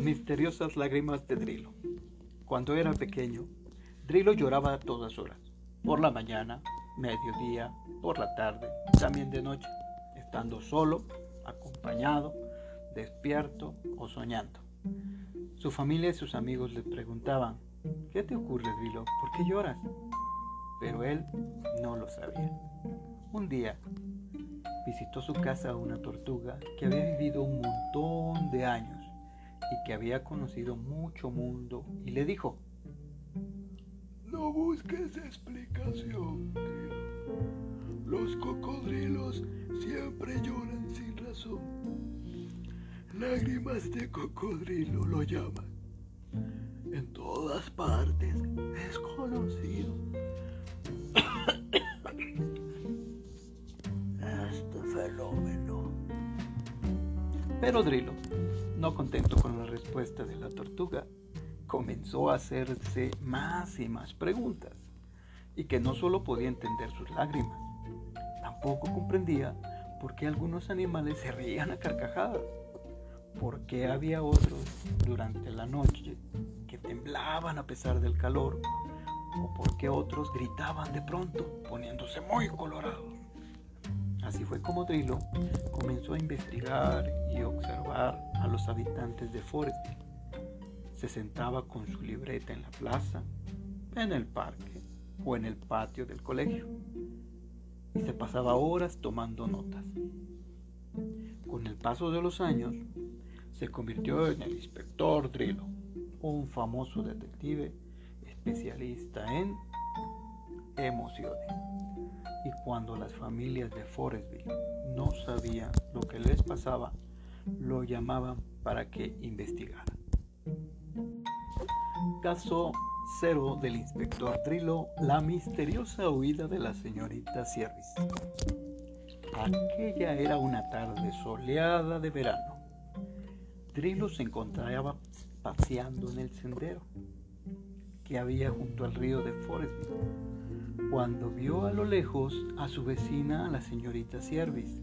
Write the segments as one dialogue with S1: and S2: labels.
S1: Misteriosas lágrimas de Drilo. Cuando era pequeño, Drilo lloraba a todas horas, por la mañana, mediodía, por la tarde, también de noche, estando solo, acompañado, despierto o soñando. Su familia y sus amigos le preguntaban, ¿qué te ocurre, Drilo? ¿Por qué lloras? Pero él no lo sabía. Un día visitó su casa una tortuga que había vivido un montón de años y que había conocido mucho mundo y le dijo,
S2: no busques explicación, Los cocodrilos siempre lloran sin razón. Lágrimas de cocodrilo lo llaman. En todas partes es conocido. este fenómeno.
S1: Pero Drilo no contento con la respuesta de la tortuga, comenzó a hacerse más y más preguntas, y que no solo podía entender sus lágrimas, tampoco comprendía por qué algunos animales se reían a carcajadas, por qué había otros durante la noche que temblaban a pesar del calor, o por qué otros gritaban de pronto, poniéndose muy colorados. Así fue como Drilo comenzó a investigar y observar a los habitantes de Forestville. Se sentaba con su libreta en la plaza, en el parque o en el patio del colegio y se pasaba horas tomando notas. Con el paso de los años, se convirtió en el inspector Drilo, un famoso detective especialista en emociones y cuando las familias de Forestville no sabían lo que les pasaba, lo llamaban para que investigara. Caso cero del inspector Trillo, la misteriosa huida de la señorita Siervis. Aquella era una tarde soleada de verano. Trillo se encontraba paseando en el sendero que había junto al río de Forestville cuando vio a lo lejos a su vecina, la señorita Siervis,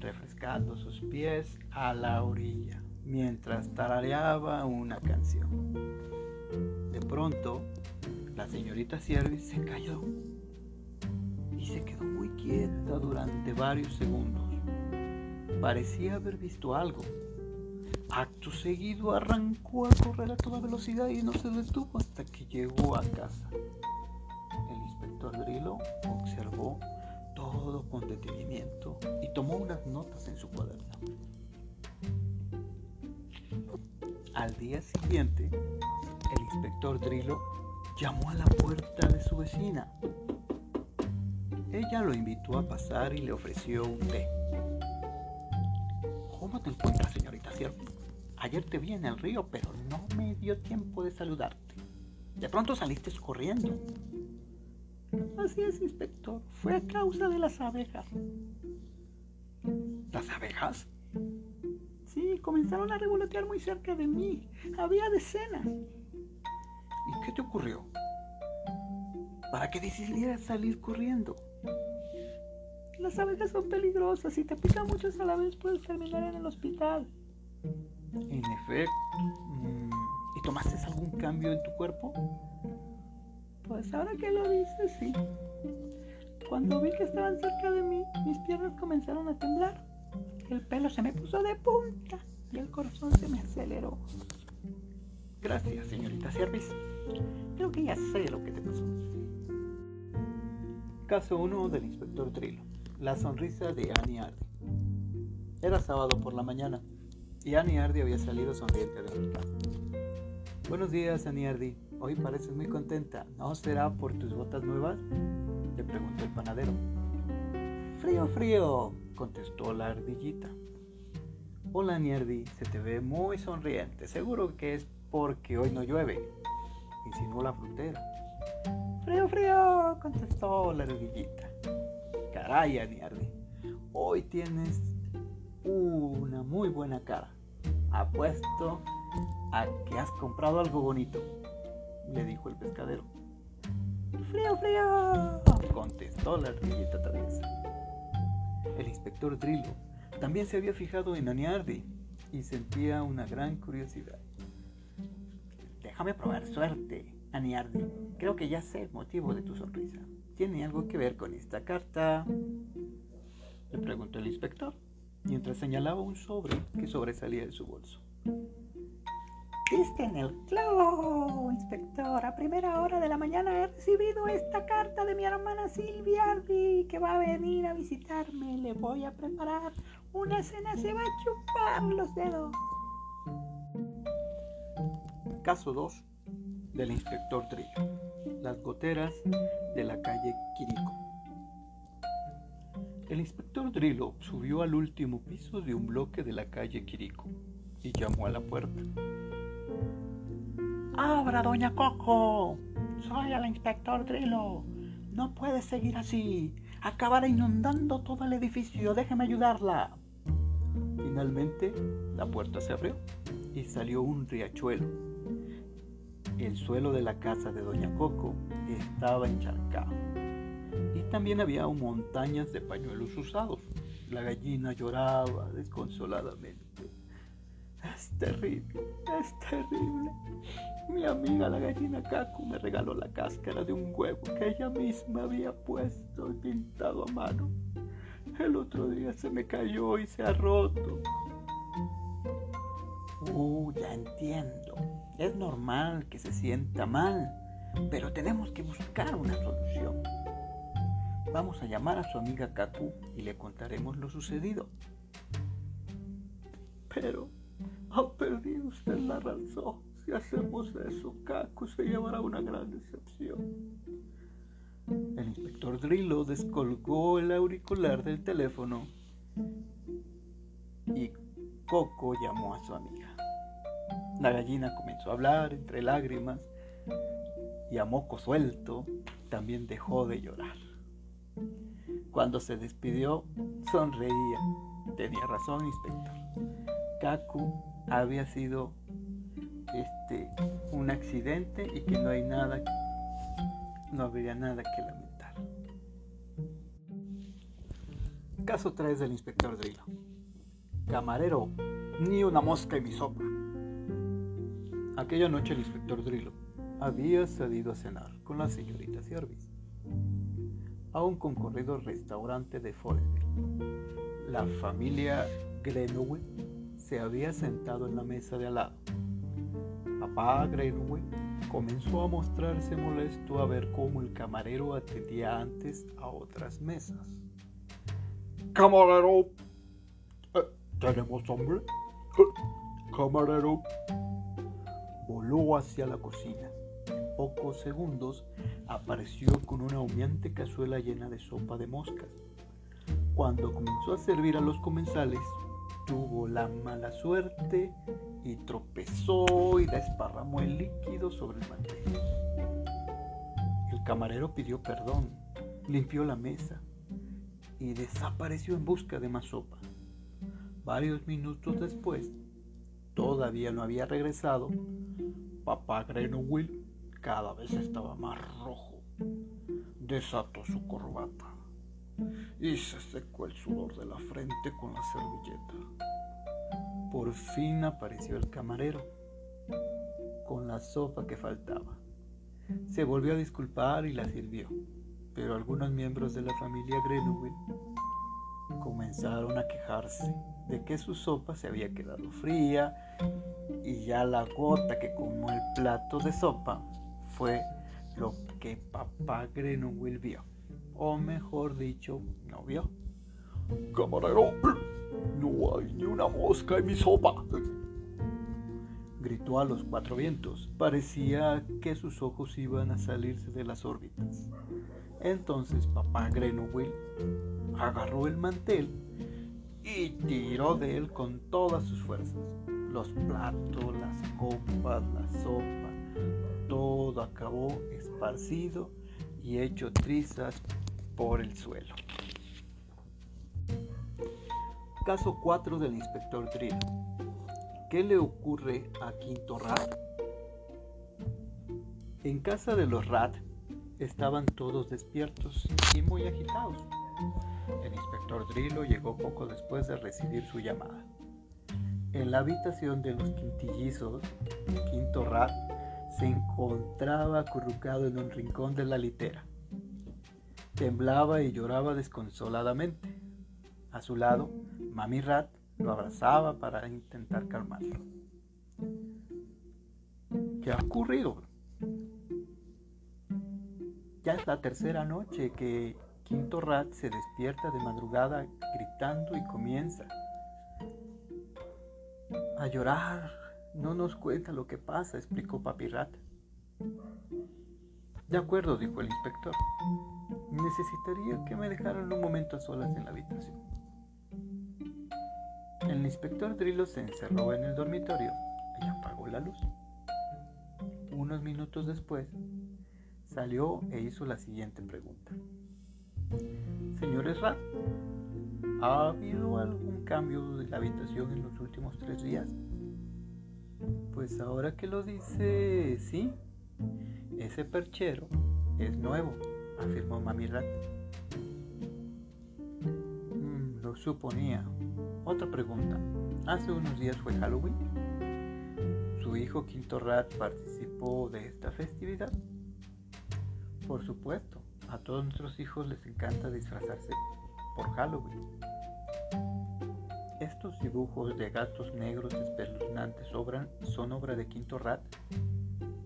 S1: refrescando sus pies a la orilla, mientras tarareaba una canción. De pronto, la señorita Siervis se cayó y se quedó muy quieta durante varios segundos. Parecía haber visto algo. Acto seguido arrancó a correr a toda velocidad y no se detuvo hasta que llegó a casa. Drilo observó todo con detenimiento y tomó unas notas en su cuaderno. Al día siguiente, el inspector Drilo llamó a la puerta de su vecina. Ella lo invitó a pasar y le ofreció un té. ¿Cómo te encuentras, señorita Ciervo? Ayer te vi en el río, pero no me dio tiempo de saludarte. De pronto saliste corriendo. Así es, inspector. Fue a causa de las abejas. ¿Las abejas? Sí, comenzaron a revolotear muy cerca de mí. Había decenas. ¿Y qué te ocurrió? ¿Para qué decidieras salir corriendo? Las abejas son peligrosas. Si te pican muchas a la vez puedes terminar en el hospital. En efecto. Mm, ¿Y tomaste algún cambio en tu cuerpo? Pues ahora que lo dices, sí. Cuando vi que estaban cerca de mí, mis piernas comenzaron a temblar. El pelo se me puso de punta y el corazón se me aceleró. Gracias, señorita Siervis. Creo que ya sé lo que te pasó. Caso 1 del inspector Trilo. La sonrisa de Annie Hardy. Era sábado por la mañana y Annie Hardy había salido sonriente de mi casa. Buenos días, Annie Hardy. Hoy pareces muy contenta. ¿No será por tus botas nuevas? Le preguntó el panadero. Frío, frío, contestó la ardillita. Hola, Nierdi, se te ve muy sonriente. Seguro que es porque hoy no llueve, insinuó la frutera. Frío, frío, contestó la ardillita. Caray, Nierdi, hoy tienes una muy buena cara. Apuesto a que has comprado algo bonito le dijo el pescadero. ¡Frío, frío! contestó la ardillita traviesa. El inspector Drillo también se había fijado en Aniardi y sentía una gran curiosidad. Déjame probar suerte, Aniardi. Creo que ya sé el motivo de tu sonrisa. ¿Tiene algo que ver con esta carta? Le preguntó el inspector, mientras señalaba un sobre que sobresalía de su bolso. Diste en el clavo, inspector. A primera hora de la mañana he recibido esta carta de mi hermana Silvia que va a venir a visitarme. Le voy a preparar una cena, se va a chupar los dedos. Caso 2 del inspector Trillo. Las goteras de la calle Quirico. El inspector Drillo subió al último piso de un bloque de la calle Quirico y llamó a la puerta. ¡Abra, doña Coco! Soy el inspector Drillo. No puede seguir así. Acabará inundando todo el edificio. Déjeme ayudarla. Finalmente, la puerta se abrió y salió un riachuelo. El suelo de la casa de Doña Coco estaba encharcado. Y también había montañas de pañuelos usados. La gallina lloraba desconsoladamente. Es terrible, es terrible. Mi amiga la gallina Kaku me regaló la cáscara de un huevo que ella misma había puesto y pintado a mano. El otro día se me cayó y se ha roto. Uh, ya entiendo. Es normal que se sienta mal, pero tenemos que buscar una solución. Vamos a llamar a su amiga Kaku y le contaremos lo sucedido. Pero ha perdido usted la razón. Si hacemos eso, Kaku se llevará una gran decepción. El inspector Drillo descolgó el auricular del teléfono y Coco llamó a su amiga. La gallina comenzó a hablar entre lágrimas y a moco suelto también dejó de llorar. Cuando se despidió, sonreía. Tenía razón, inspector. Kaku había sido este, un accidente y que no hay nada, no habría nada que lamentar. Caso 3 del inspector Drillo. Camarero, ni una mosca en mi sopa. Aquella noche el inspector Drillo había salido a cenar con la señorita Siervis a un concurrido restaurante de Forestville. La familia Grenoble se había sentado en la mesa de al lado Papá Greenway comenzó a mostrarse molesto a ver cómo el camarero atendía antes a otras mesas.
S2: Camarero, eh, ¿tenemos hambre? Camarero.
S1: Voló hacia la cocina. En pocos segundos apareció con una humeante cazuela llena de sopa de moscas. Cuando comenzó a servir a los comensales, tuvo la mala suerte y tropezó y desparramó el líquido sobre el mantel. El camarero pidió perdón, limpió la mesa y desapareció en busca de más sopa. Varios minutos después, todavía no había regresado, papá Grenoble cada vez estaba más rojo. Desató su corbata y se secó el sudor de la frente con la servilleta. Por fin apareció el camarero con la sopa que faltaba. Se volvió a disculpar y la sirvió, pero algunos miembros de la familia Grenoble comenzaron a quejarse de que su sopa se había quedado fría y ya la gota que como el plato de sopa fue lo que papá Grenoble vio o mejor dicho, no vio.
S2: Camarero, no hay ni una mosca en mi sopa.
S1: Gritó a los cuatro vientos. Parecía que sus ojos iban a salirse de las órbitas. Entonces papá Grenoble agarró el mantel y tiró de él con todas sus fuerzas. Los platos, las copas, la sopa, todo acabó esparcido y hecho trizas por el suelo. Caso 4 del inspector Drill. ¿Qué le ocurre a Quinto Rat? En casa de los Rat estaban todos despiertos y muy agitados. El inspector Drillo llegó poco después de recibir su llamada. En la habitación de los quintillizos, Quinto Rat se encontraba acurrucado en un rincón de la litera. Temblaba y lloraba desconsoladamente. A su lado, Mami Rat lo abrazaba para intentar calmarlo. ¿Qué ha ocurrido? Ya es la tercera noche que Quinto Rat se despierta de madrugada gritando y comienza a llorar. No nos cuenta lo que pasa, explicó Papi Rat. De acuerdo, dijo el inspector. Necesitaría que me dejaran un momento a solas en la habitación. El inspector Drillo se encerró en el dormitorio y apagó la luz. Unos minutos después, salió e hizo la siguiente pregunta. Señores Rat, ¿ha habido algún cambio de la habitación en los últimos tres días? Pues ahora que lo dice, sí. Ese perchero es nuevo, afirmó Mami Rat. Mm, lo suponía. Otra pregunta. Hace unos días fue Halloween. ¿Su hijo Quinto Rat participó de esta festividad? Por supuesto, a todos nuestros hijos les encanta disfrazarse por Halloween. ¿Estos dibujos de gatos negros espeluznantes son obra de Quinto Rat?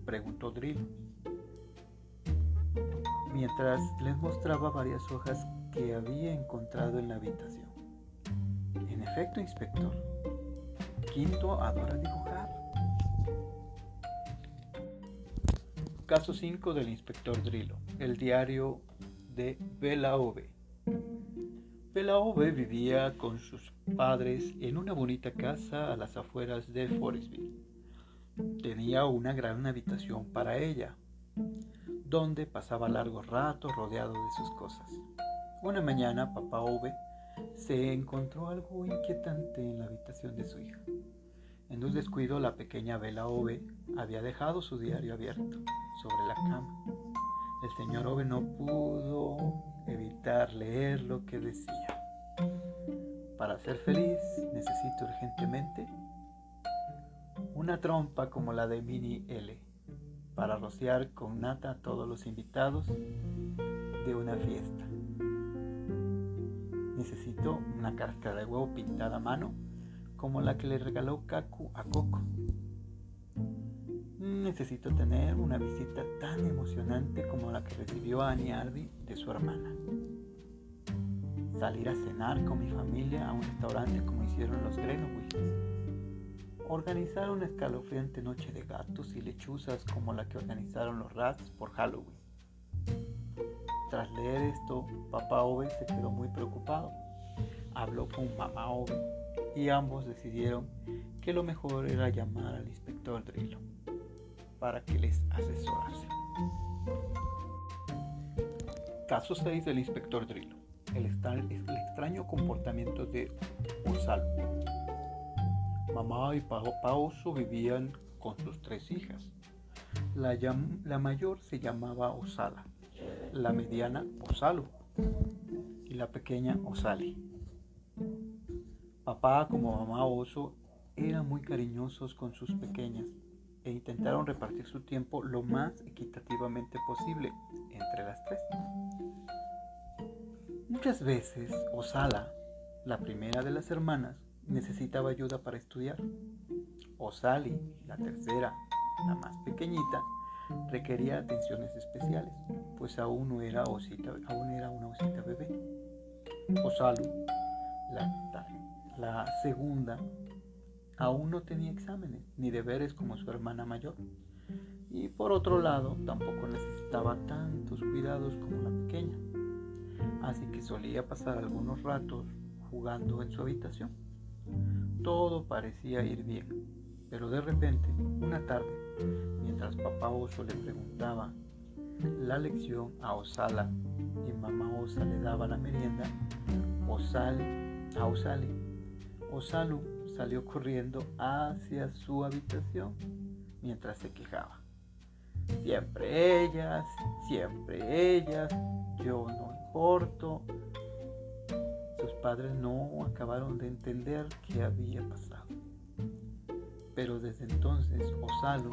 S1: Preguntó Drill. Mientras les mostraba varias hojas que había encontrado en la habitación. En efecto, inspector, Quinto adora dibujar. Caso 5 del inspector Drillo, el diario de Bela Ove. Bela Ove vivía con sus padres en una bonita casa a las afueras de Forestville. Tenía una gran habitación para ella, donde pasaba largos ratos rodeado de sus cosas. Una mañana, papá Ove se encontró algo inquietante en la habitación de su hija. En un descuido, la pequeña Bela Ove había dejado su diario abierto sobre la cama. El señor Ove no pudo evitar leer lo que decía. Para ser feliz necesito urgentemente una trompa como la de Mini L para rociar con nata a todos los invitados de una fiesta. Necesito una cáscara de huevo pintada a mano como la que le regaló Kaku a Coco. Necesito tener una visita tan emocionante como la que recibió Annie Arby su hermana. Salir a cenar con mi familia a un restaurante como hicieron los Greenwich. Organizar una escalofriante noche de gatos y lechuzas como la que organizaron los Rats por Halloween. Tras leer esto, papá Ove se quedó muy preocupado. Habló con mamá Ove y ambos decidieron que lo mejor era llamar al inspector Drillo para que les asesorase. Caso 6 del inspector Drillo. El, extraño comportamiento de Osalo. Mamá y papá Oso vivían con sus tres hijas. La, la mayor se llamaba Osala, la mediana Osalo y la pequeña Osali. Papá como mamá Oso eran muy cariñosos con sus pequeñas e intentaron repartir su tiempo lo más equitativamente posible entre las tres. Muchas veces Osala, la primera de las hermanas, necesitaba ayuda para estudiar. Osali, la tercera, la más pequeñita, requería atenciones especiales, pues aún no era osita, aún era una osita bebé. Osalu, la, la segunda, aún no tenía exámenes ni deberes como su hermana mayor. Y por otro lado, tampoco necesitaba tantos cuidados como la pequeña. Así que solía pasar algunos ratos jugando en su habitación. Todo parecía ir bien, pero de repente, una tarde, mientras papá oso le preguntaba la lección a Osala y mamá Osa le daba la merienda, Osali, a Osali, Osalu salió corriendo hacia su habitación mientras se quejaba. Siempre ellas, siempre ellas, yo no importo. Sus padres no acabaron de entender qué había pasado. Pero desde entonces Osalu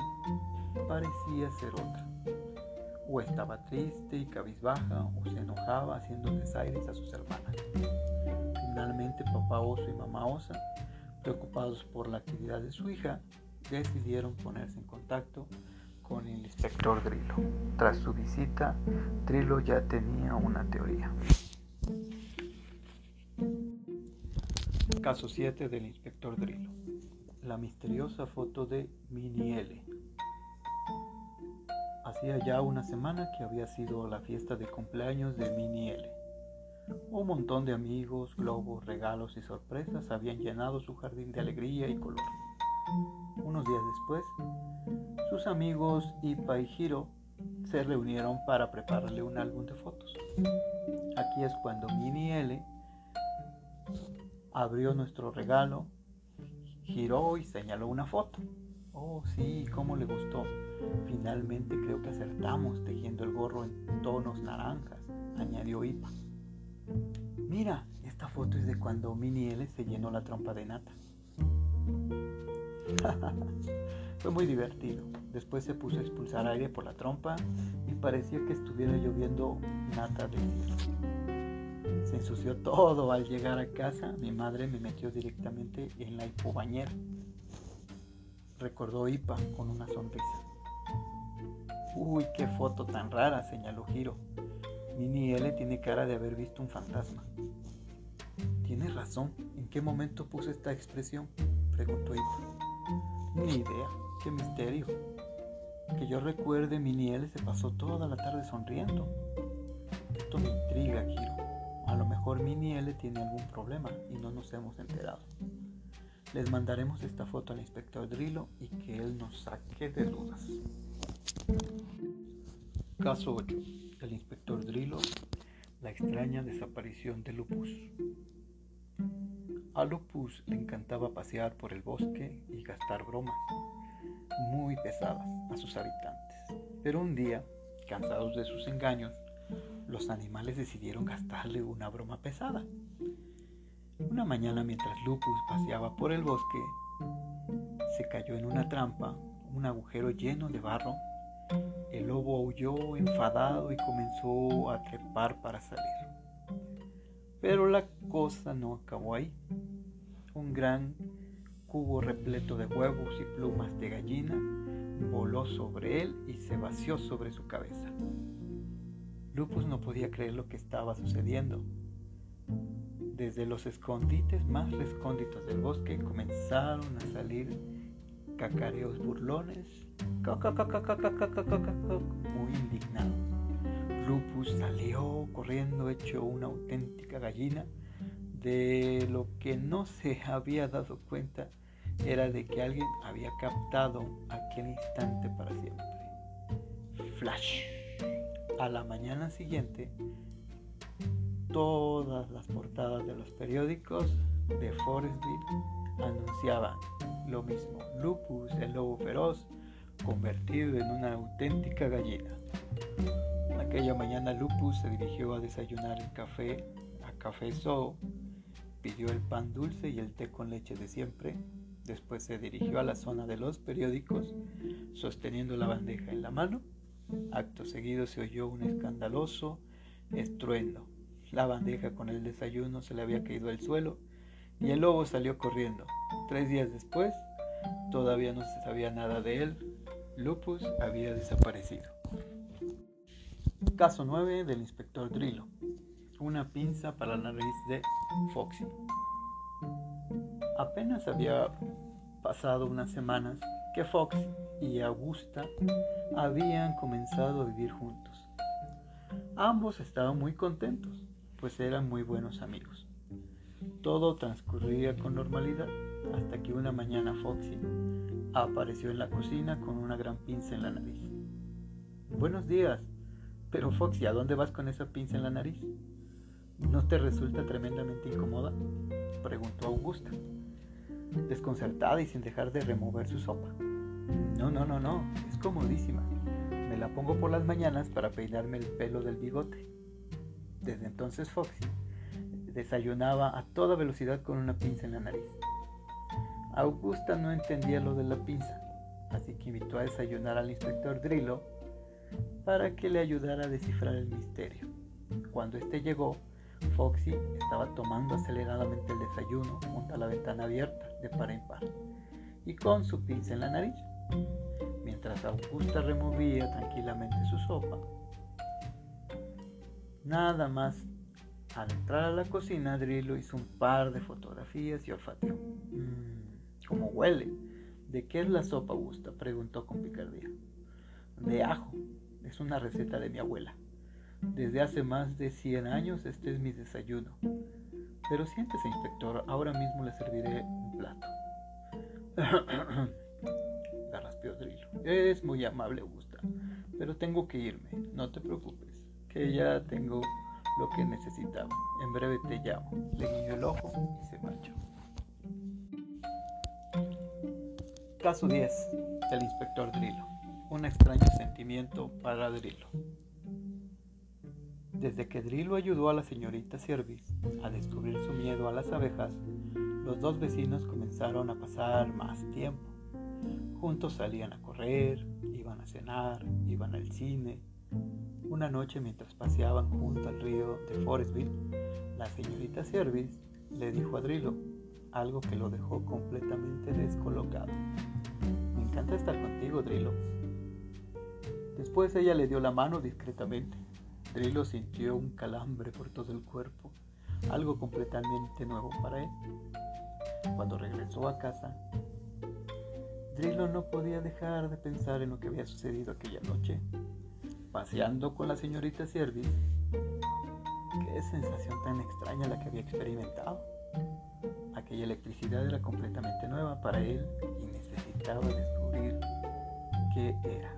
S1: parecía ser otra. O estaba triste y cabizbaja, o se enojaba haciendo desaires a sus hermanas. Finalmente, papá oso y mamá osa, preocupados por la actividad de su hija, decidieron ponerse en contacto con el inspector Drillo. Tras su visita, Drillo ya tenía una teoría. Caso 7 del inspector Drillo. La misteriosa foto de Mini L. Hacía ya una semana que había sido la fiesta de cumpleaños de Mini L. Un montón de amigos, globos, regalos y sorpresas habían llenado su jardín de alegría y color. Unos días después, sus amigos Ipa y Hiro se reunieron para prepararle un álbum de fotos. Aquí es cuando Mini L abrió nuestro regalo, giró y señaló una foto. Oh, sí, cómo le gustó. Finalmente creo que acertamos tejiendo el gorro en tonos naranjas, añadió Ipa. Mira, esta foto es de cuando Mini L se llenó la trompa de nata. Fue muy divertido. Después se puso a expulsar aire por la trompa y parecía que estuviera lloviendo nata de cielo. Se ensució todo al llegar a casa. Mi madre me metió directamente en la hipobañera. Recordó Ipa con una sonrisa. Uy, qué foto tan rara, señaló Giro. Mini L tiene cara de haber visto un fantasma. Tienes razón. ¿En qué momento puse esta expresión? preguntó Ipa. Ni idea, qué misterio. Que yo recuerde, Miniel se pasó toda la tarde sonriendo. Esto me intriga, Giro. A lo mejor Miniel tiene algún problema y no nos hemos enterado. Les mandaremos esta foto al inspector Drillo y que él nos saque de dudas. Caso 8. El inspector Drillo, la extraña desaparición de Lupus. A Lupus le encantaba pasear por el bosque y gastar bromas muy pesadas a sus habitantes. Pero un día, cansados de sus engaños, los animales decidieron gastarle una broma pesada. Una mañana mientras Lupus paseaba por el bosque, se cayó en una trampa, un agujero lleno de barro. El lobo aulló enfadado y comenzó a trepar para salir. Pero la cosa no acabó ahí. Un gran cubo repleto de huevos y plumas de gallina voló sobre él y se vació sobre su cabeza. Lupus no podía creer lo que estaba sucediendo. Desde los escondites más recónditos del bosque comenzaron a salir cacareos burlones, muy indignados. Lupus salió corriendo hecho una auténtica gallina. De lo que no se había dado cuenta era de que alguien había captado aquel instante para siempre. Flash. A la mañana siguiente, todas las portadas de los periódicos de Forestville anunciaban lo mismo. Lupus, el lobo feroz, convertido en una auténtica gallina. Aquella mañana Lupus se dirigió a desayunar el café a Café Zoo, pidió el pan dulce y el té con leche de siempre, después se dirigió a la zona de los periódicos sosteniendo la bandeja en la mano. Acto seguido se oyó un escandaloso estruendo. La bandeja con el desayuno se le había caído al suelo y el lobo salió corriendo. Tres días después, todavía no se sabía nada de él. Lupus había desaparecido. Caso 9 del inspector Drillo. Una pinza para la nariz de Foxy. Apenas había pasado unas semanas que Foxy y Augusta habían comenzado a vivir juntos. Ambos estaban muy contentos, pues eran muy buenos amigos. Todo transcurría con normalidad hasta que una mañana Foxy apareció en la cocina con una gran pinza en la nariz. Buenos días, pero Foxy, ¿a dónde vas con esa pinza en la nariz? ¿No te resulta tremendamente incómoda? Preguntó Augusta, desconcertada y sin dejar de remover su sopa. No, no, no, no, es comodísima. Me la pongo por las mañanas para peinarme el pelo del bigote. Desde entonces Foxy desayunaba a toda velocidad con una pinza en la nariz. Augusta no entendía lo de la pinza. así que invitó a desayunar al inspector Drillo para que le ayudara a descifrar el misterio. Cuando este llegó, Foxy estaba tomando aceleradamente el desayuno junto a la ventana abierta de par en par y con su pinza en la nariz. Mientras Augusta removía tranquilamente su sopa, nada más al entrar a la cocina, Drillo hizo un par de fotografías y olfateó. Mmm, ¿Cómo huele? ¿De qué es la sopa, Augusta? preguntó con picardía. De ajo. Es una receta de mi abuela. Desde hace más de 100 años este es mi desayuno. Pero siéntese, inspector, ahora mismo le serviré un plato. Garraspeó Drillo. Es muy amable, Augusta, pero tengo que irme. No te preocupes, que ya tengo lo que necesitaba. En breve te llamo. Le guiñó el ojo y se marchó. Caso 10 del inspector Drillo. Un extraño sentimiento para Drillo. Desde que Drillo ayudó a la señorita Service a descubrir su miedo a las abejas, los dos vecinos comenzaron a pasar más tiempo. Juntos salían a correr, iban a cenar, iban al cine, una noche mientras paseaban junto al río de Forestville, la señorita Service le dijo a Drillo algo que lo dejó completamente descolocado. Encanta estar contigo, Drillo. Después ella le dio la mano discretamente. Drillo sintió un calambre por todo el cuerpo, algo completamente nuevo para él. Cuando regresó a casa, Drillo no podía dejar de pensar en lo que había sucedido aquella noche paseando con la señorita Service, qué sensación tan extraña la que había experimentado. Aquella electricidad era completamente nueva para él y necesitaba descubrir qué era.